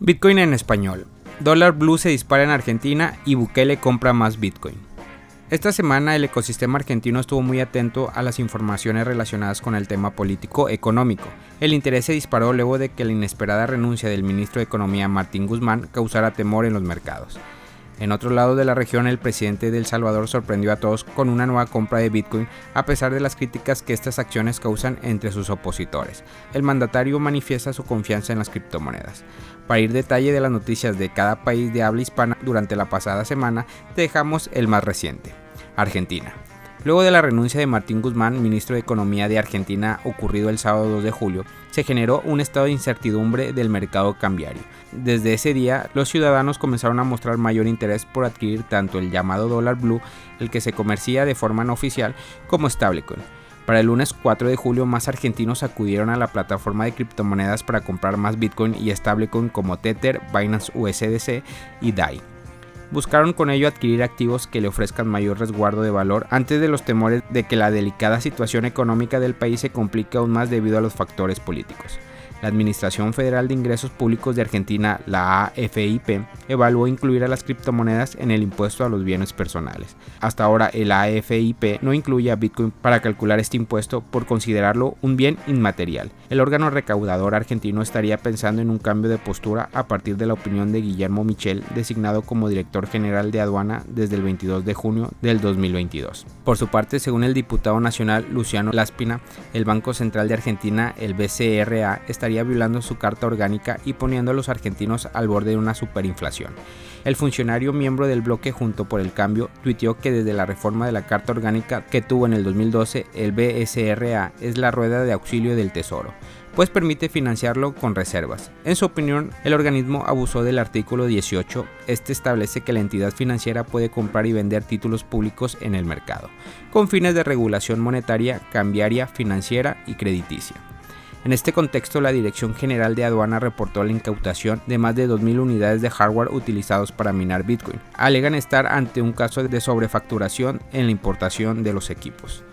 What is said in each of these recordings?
Bitcoin en español. Dólar Blue se dispara en Argentina y Bukele compra más Bitcoin. Esta semana el ecosistema argentino estuvo muy atento a las informaciones relacionadas con el tema político-económico. El interés se disparó luego de que la inesperada renuncia del ministro de Economía Martín Guzmán causara temor en los mercados. En otro lado de la región, el presidente de El Salvador sorprendió a todos con una nueva compra de Bitcoin a pesar de las críticas que estas acciones causan entre sus opositores. El mandatario manifiesta su confianza en las criptomonedas. Para ir detalle de las noticias de cada país de habla hispana durante la pasada semana, dejamos el más reciente, Argentina. Luego de la renuncia de Martín Guzmán, ministro de Economía de Argentina, ocurrido el sábado 2 de julio, se generó un estado de incertidumbre del mercado cambiario. Desde ese día, los ciudadanos comenzaron a mostrar mayor interés por adquirir tanto el llamado dólar blue, el que se comercia de forma no oficial, como stablecoin. Para el lunes 4 de julio, más argentinos acudieron a la plataforma de criptomonedas para comprar más Bitcoin y stablecoin como Tether, Binance USDC y DAI buscaron con ello adquirir activos que le ofrezcan mayor resguardo de valor antes de los temores de que la delicada situación económica del país se complique aún más debido a los factores políticos. La Administración Federal de Ingresos Públicos de Argentina, la AFIP, evaluó incluir a las criptomonedas en el impuesto a los bienes personales. Hasta ahora el AFIP no incluye a Bitcoin para calcular este impuesto por considerarlo un bien inmaterial. El órgano recaudador argentino estaría pensando en un cambio de postura a partir de la opinión de Guillermo Michel, designado como director general de aduana desde el 22 de junio del 2022. Por su parte, según el diputado nacional Luciano Laspina, el Banco Central de Argentina, el BCRA, estaría violando su carta orgánica y poniendo a los argentinos al borde de una superinflación. El funcionario miembro del bloque Junto por el Cambio tuiteó que desde la reforma de la carta orgánica que tuvo en el 2012 el BSRA es la rueda de auxilio del Tesoro pues permite financiarlo con reservas. En su opinión, el organismo abusó del artículo 18. Este establece que la entidad financiera puede comprar y vender títulos públicos en el mercado, con fines de regulación monetaria, cambiaria, financiera y crediticia. En este contexto, la Dirección General de Aduana reportó la incautación de más de 2.000 unidades de hardware utilizados para minar Bitcoin. Alegan estar ante un caso de sobrefacturación en la importación de los equipos.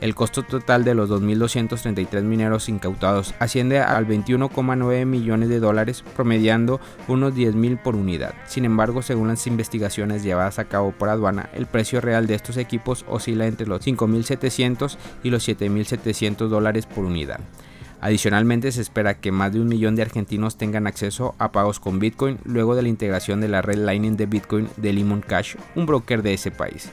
El costo total de los 2.233 mineros incautados asciende al 21,9 millones de dólares, promediando unos 10.000 por unidad. Sin embargo, según las investigaciones llevadas a cabo por aduana, el precio real de estos equipos oscila entre los 5.700 y los 7.700 dólares por unidad. Adicionalmente se espera que más de un millón de argentinos tengan acceso a pagos con Bitcoin luego de la integración de la red Lightning de Bitcoin de Limon Cash, un broker de ese país.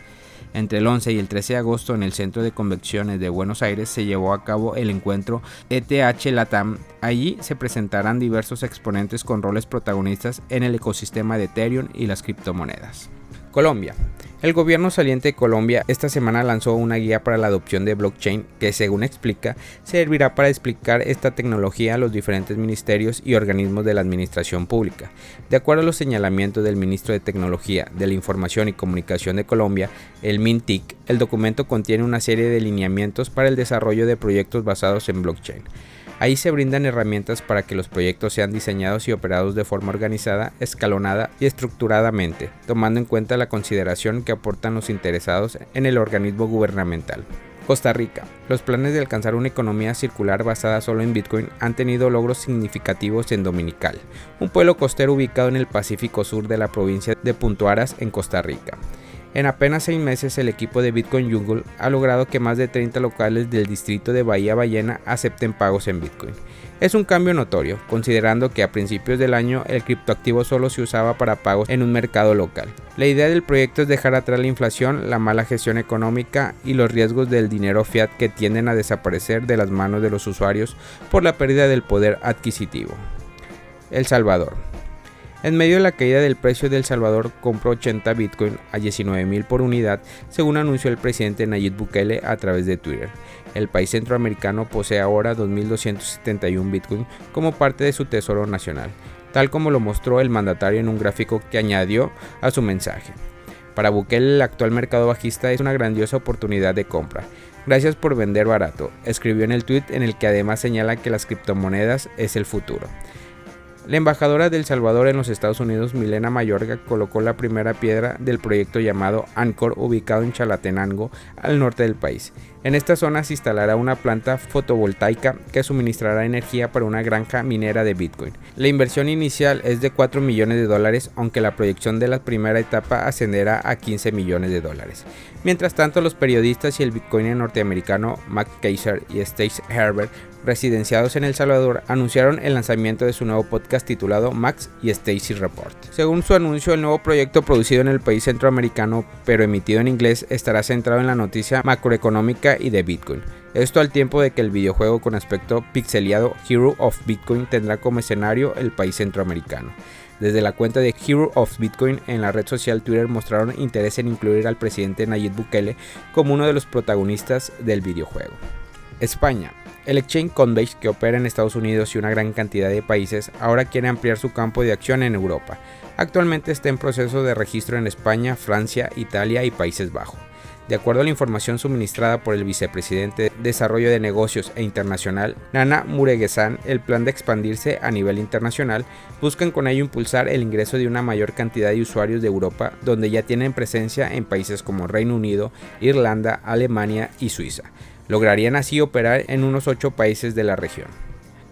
Entre el 11 y el 13 de agosto en el Centro de Convenciones de Buenos Aires se llevó a cabo el encuentro ETH Latam. Allí se presentarán diversos exponentes con roles protagonistas en el ecosistema de Ethereum y las criptomonedas. Colombia. El gobierno saliente de Colombia esta semana lanzó una guía para la adopción de blockchain que, según explica, servirá para explicar esta tecnología a los diferentes ministerios y organismos de la administración pública. De acuerdo a los señalamientos del ministro de Tecnología, de la Información y Comunicación de Colombia, el MINTIC, el documento contiene una serie de lineamientos para el desarrollo de proyectos basados en blockchain. Ahí se brindan herramientas para que los proyectos sean diseñados y operados de forma organizada, escalonada y estructuradamente, tomando en cuenta la consideración que aportan los interesados en el organismo gubernamental. Costa Rica. Los planes de alcanzar una economía circular basada solo en Bitcoin han tenido logros significativos en Dominical, un pueblo costero ubicado en el Pacífico Sur de la provincia de Puntuaras en Costa Rica. En apenas seis meses el equipo de Bitcoin Jungle ha logrado que más de 30 locales del distrito de Bahía Ballena acepten pagos en Bitcoin. Es un cambio notorio, considerando que a principios del año el criptoactivo solo se usaba para pagos en un mercado local. La idea del proyecto es dejar atrás la inflación, la mala gestión económica y los riesgos del dinero fiat que tienden a desaparecer de las manos de los usuarios por la pérdida del poder adquisitivo. El Salvador. En medio de la caída del precio de El Salvador compró 80 Bitcoin a 19 mil por unidad, según anunció el presidente Nayib Bukele a través de Twitter. El país centroamericano posee ahora 2.271 Bitcoin como parte de su tesoro nacional, tal como lo mostró el mandatario en un gráfico que añadió a su mensaje. Para Bukele el actual mercado bajista es una grandiosa oportunidad de compra. Gracias por vender barato, escribió en el tweet en el que además señala que las criptomonedas es el futuro. La embajadora de El Salvador en los Estados Unidos, Milena Mayorga, colocó la primera piedra del proyecto llamado Anchor, ubicado en Chalatenango, al norte del país. En esta zona se instalará una planta fotovoltaica que suministrará energía para una granja minera de Bitcoin. La inversión inicial es de 4 millones de dólares, aunque la proyección de la primera etapa ascenderá a 15 millones de dólares. Mientras tanto, los periodistas y el bitcoiner norteamericano Mac Kaiser y Stace Herbert residenciados en El Salvador, anunciaron el lanzamiento de su nuevo podcast titulado Max y Stacy Report. Según su anuncio, el nuevo proyecto producido en el país centroamericano, pero emitido en inglés, estará centrado en la noticia macroeconómica y de Bitcoin. Esto al tiempo de que el videojuego con aspecto pixeliado Hero of Bitcoin tendrá como escenario el país centroamericano. Desde la cuenta de Hero of Bitcoin en la red social Twitter mostraron interés en incluir al presidente Nayib Bukele como uno de los protagonistas del videojuego. España. El exchange Coinbase, que opera en Estados Unidos y una gran cantidad de países, ahora quiere ampliar su campo de acción en Europa. Actualmente está en proceso de registro en España, Francia, Italia y Países Bajos. De acuerdo a la información suministrada por el vicepresidente de Desarrollo de Negocios e Internacional, Nana Muregesan, el plan de expandirse a nivel internacional buscan con ello impulsar el ingreso de una mayor cantidad de usuarios de Europa, donde ya tienen presencia en países como Reino Unido, Irlanda, Alemania y Suiza. Lograrían así operar en unos 8 países de la región.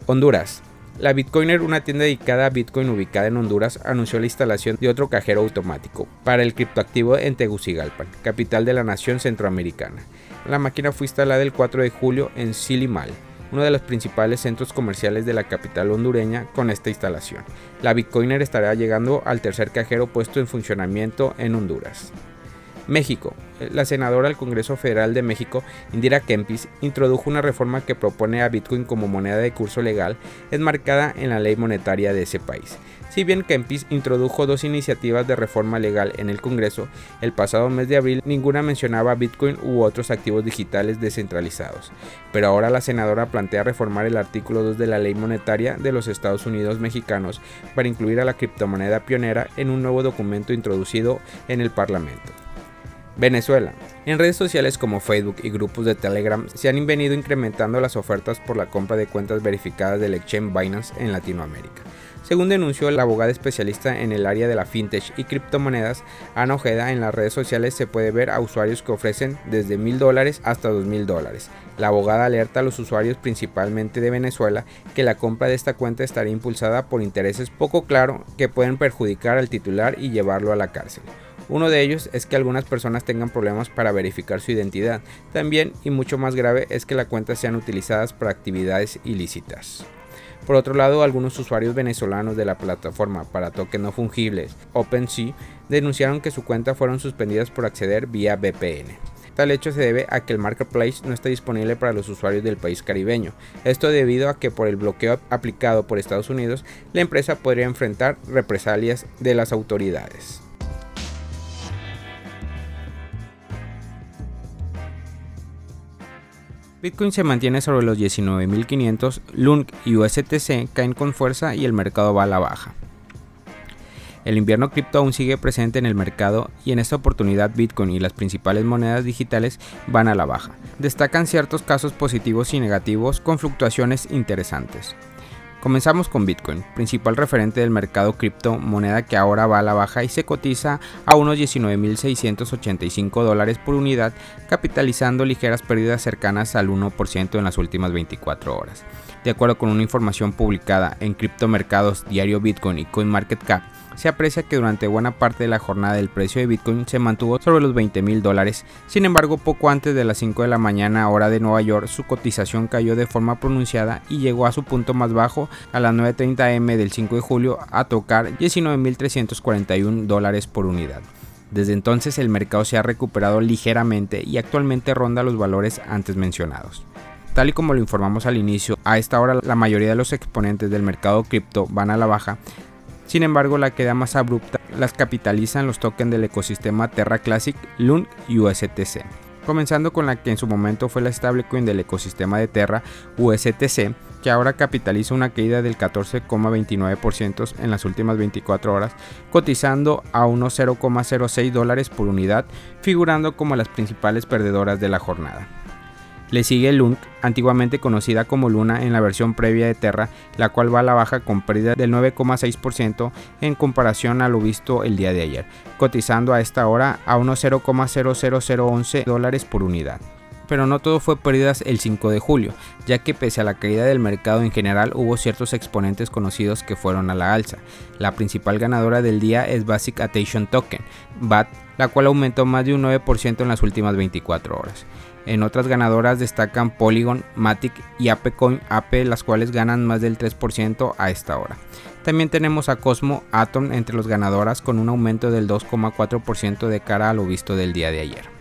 Honduras. La Bitcoiner, una tienda dedicada a Bitcoin ubicada en Honduras, anunció la instalación de otro cajero automático para el criptoactivo en Tegucigalpan, capital de la nación centroamericana. La máquina fue instalada el 4 de julio en Silimal, uno de los principales centros comerciales de la capital hondureña con esta instalación. La Bitcoiner estará llegando al tercer cajero puesto en funcionamiento en Honduras. México. La senadora del Congreso Federal de México, Indira Kempis, introdujo una reforma que propone a Bitcoin como moneda de curso legal enmarcada en la ley monetaria de ese país. Si bien Kempis introdujo dos iniciativas de reforma legal en el Congreso, el pasado mes de abril ninguna mencionaba Bitcoin u otros activos digitales descentralizados. Pero ahora la senadora plantea reformar el artículo 2 de la ley monetaria de los Estados Unidos mexicanos para incluir a la criptomoneda pionera en un nuevo documento introducido en el Parlamento. Venezuela. En redes sociales como Facebook y grupos de Telegram se han venido incrementando las ofertas por la compra de cuentas verificadas del exchange Binance en Latinoamérica. Según denunció la abogada especialista en el área de la fintech y criptomonedas, Ana Ojeda, en las redes sociales se puede ver a usuarios que ofrecen desde mil dólares hasta dos mil dólares. La abogada alerta a los usuarios principalmente de Venezuela que la compra de esta cuenta estaría impulsada por intereses poco claros que pueden perjudicar al titular y llevarlo a la cárcel. Uno de ellos es que algunas personas tengan problemas para verificar su identidad. También, y mucho más grave, es que las cuentas sean utilizadas para actividades ilícitas. Por otro lado, algunos usuarios venezolanos de la plataforma para tokens no fungibles OpenSea denunciaron que su cuenta fueron suspendidas por acceder vía VPN. Tal hecho se debe a que el marketplace no está disponible para los usuarios del país caribeño. Esto debido a que por el bloqueo aplicado por Estados Unidos, la empresa podría enfrentar represalias de las autoridades. Bitcoin se mantiene sobre los 19.500, LUNC y USTC caen con fuerza y el mercado va a la baja. El invierno cripto aún sigue presente en el mercado y en esta oportunidad Bitcoin y las principales monedas digitales van a la baja. Destacan ciertos casos positivos y negativos con fluctuaciones interesantes. Comenzamos con Bitcoin, principal referente del mercado cripto, moneda que ahora va a la baja y se cotiza a unos 19.685 dólares por unidad, capitalizando ligeras pérdidas cercanas al 1% en las últimas 24 horas. De acuerdo con una información publicada en criptomercados Diario Bitcoin y CoinMarketCap, se aprecia que durante buena parte de la jornada el precio de Bitcoin se mantuvo sobre los 20 mil dólares. Sin embargo, poco antes de las 5 de la mañana hora de Nueva York, su cotización cayó de forma pronunciada y llegó a su punto más bajo a las 9.30 am del 5 de julio a tocar 19.341 dólares por unidad. Desde entonces el mercado se ha recuperado ligeramente y actualmente ronda los valores antes mencionados. Tal y como lo informamos al inicio, a esta hora la mayoría de los exponentes del mercado cripto van a la baja, sin embargo, la queda más abrupta las capitalizan los tokens del ecosistema Terra Classic, LUN y USTC. Comenzando con la que en su momento fue la stablecoin del ecosistema de Terra, USTC, que ahora capitaliza una caída del 14,29% en las últimas 24 horas, cotizando a unos 0,06 dólares por unidad, figurando como las principales perdedoras de la jornada. Le sigue Lunk, antiguamente conocida como Luna en la versión previa de Terra, la cual va a la baja con pérdida del 9,6% en comparación a lo visto el día de ayer, cotizando a esta hora a unos 0,00011 dólares por unidad pero no todo fue pérdidas el 5 de julio, ya que pese a la caída del mercado en general hubo ciertos exponentes conocidos que fueron a la alza. La principal ganadora del día es Basic Attention Token, BAT, la cual aumentó más de un 9% en las últimas 24 horas. En otras ganadoras destacan Polygon, Matic y ApeCoin Ape, las cuales ganan más del 3% a esta hora. También tenemos a Cosmo Atom entre los ganadoras con un aumento del 2,4% de cara a lo visto del día de ayer.